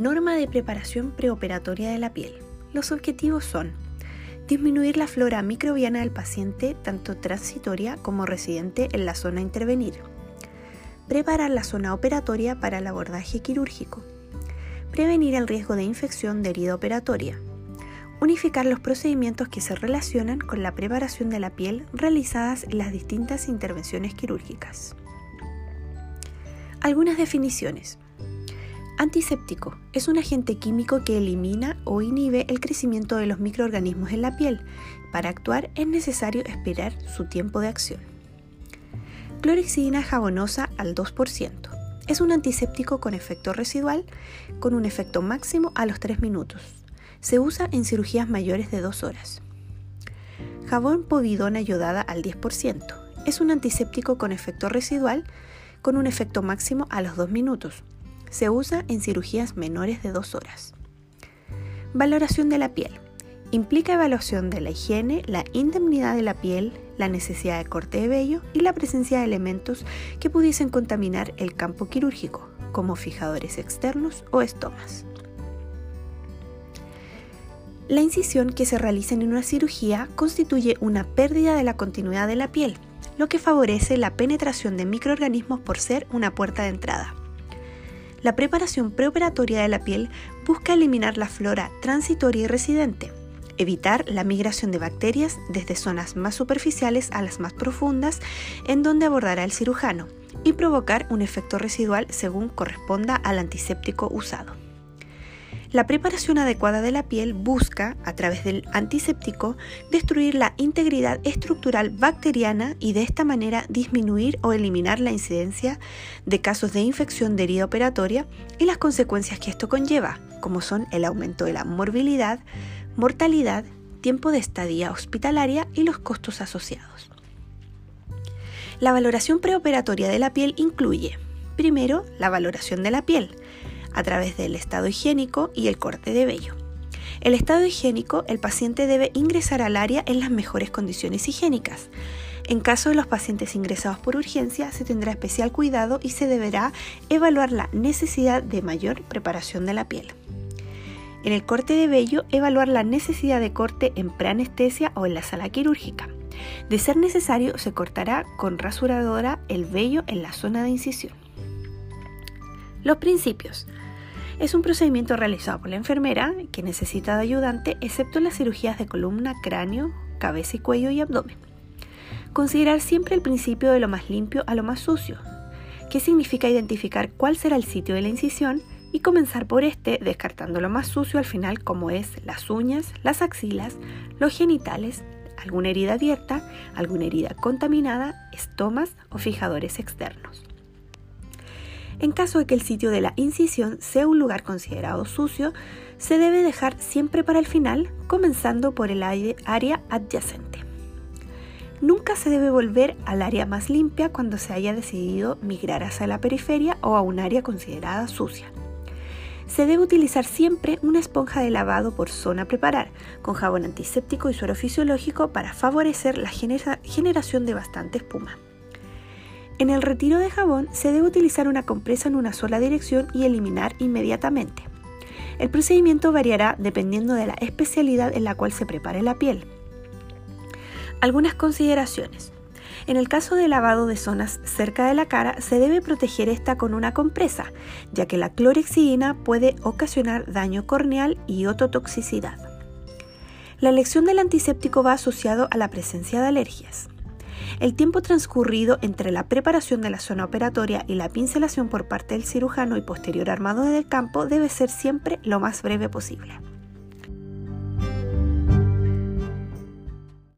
Norma de preparación preoperatoria de la piel. Los objetivos son disminuir la flora microbiana del paciente, tanto transitoria como residente en la zona a intervenir. Preparar la zona operatoria para el abordaje quirúrgico. Prevenir el riesgo de infección de herida operatoria. Unificar los procedimientos que se relacionan con la preparación de la piel realizadas en las distintas intervenciones quirúrgicas. Algunas definiciones. Antiséptico es un agente químico que elimina o inhibe el crecimiento de los microorganismos en la piel. Para actuar es necesario esperar su tiempo de acción. Clorexidina jabonosa al 2%. Es un antiséptico con efecto residual, con un efecto máximo a los 3 minutos. Se usa en cirugías mayores de 2 horas. Jabón povidona yodada al 10%. Es un antiséptico con efecto residual, con un efecto máximo a los 2 minutos. Se usa en cirugías menores de 2 horas. Valoración de la piel. Implica evaluación de la higiene, la indemnidad de la piel, la necesidad de corte de vello y la presencia de elementos que pudiesen contaminar el campo quirúrgico, como fijadores externos o estomas. La incisión que se realiza en una cirugía constituye una pérdida de la continuidad de la piel, lo que favorece la penetración de microorganismos por ser una puerta de entrada. La preparación preoperatoria de la piel busca eliminar la flora transitoria y residente, evitar la migración de bacterias desde zonas más superficiales a las más profundas en donde abordará el cirujano y provocar un efecto residual según corresponda al antiséptico usado. La preparación adecuada de la piel busca, a través del antiséptico, destruir la integridad estructural bacteriana y de esta manera disminuir o eliminar la incidencia de casos de infección de herida operatoria y las consecuencias que esto conlleva, como son el aumento de la morbilidad, mortalidad, tiempo de estadía hospitalaria y los costos asociados. La valoración preoperatoria de la piel incluye, primero, la valoración de la piel, a través del estado higiénico y el corte de vello. El estado higiénico, el paciente debe ingresar al área en las mejores condiciones higiénicas. En caso de los pacientes ingresados por urgencia, se tendrá especial cuidado y se deberá evaluar la necesidad de mayor preparación de la piel. En el corte de vello, evaluar la necesidad de corte en preanestesia o en la sala quirúrgica. De ser necesario, se cortará con rasuradora el vello en la zona de incisión. Los principios. Es un procedimiento realizado por la enfermera que necesita de ayudante excepto en las cirugías de columna, cráneo, cabeza y cuello y abdomen. Considerar siempre el principio de lo más limpio a lo más sucio, que significa identificar cuál será el sitio de la incisión y comenzar por este descartando lo más sucio al final como es las uñas, las axilas, los genitales, alguna herida abierta, alguna herida contaminada, estomas o fijadores externos. En caso de que el sitio de la incisión sea un lugar considerado sucio, se debe dejar siempre para el final, comenzando por el área adyacente. Nunca se debe volver al área más limpia cuando se haya decidido migrar hacia la periferia o a un área considerada sucia. Se debe utilizar siempre una esponja de lavado por zona a preparar, con jabón antiséptico y suero fisiológico para favorecer la generación de bastante espuma. En el retiro de jabón se debe utilizar una compresa en una sola dirección y eliminar inmediatamente. El procedimiento variará dependiendo de la especialidad en la cual se prepare la piel. Algunas consideraciones. En el caso de lavado de zonas cerca de la cara, se debe proteger esta con una compresa, ya que la clorexidina puede ocasionar daño corneal y ototoxicidad. La elección del antiséptico va asociado a la presencia de alergias. El tiempo transcurrido entre la preparación de la zona operatoria y la pincelación por parte del cirujano y posterior armado del campo debe ser siempre lo más breve posible.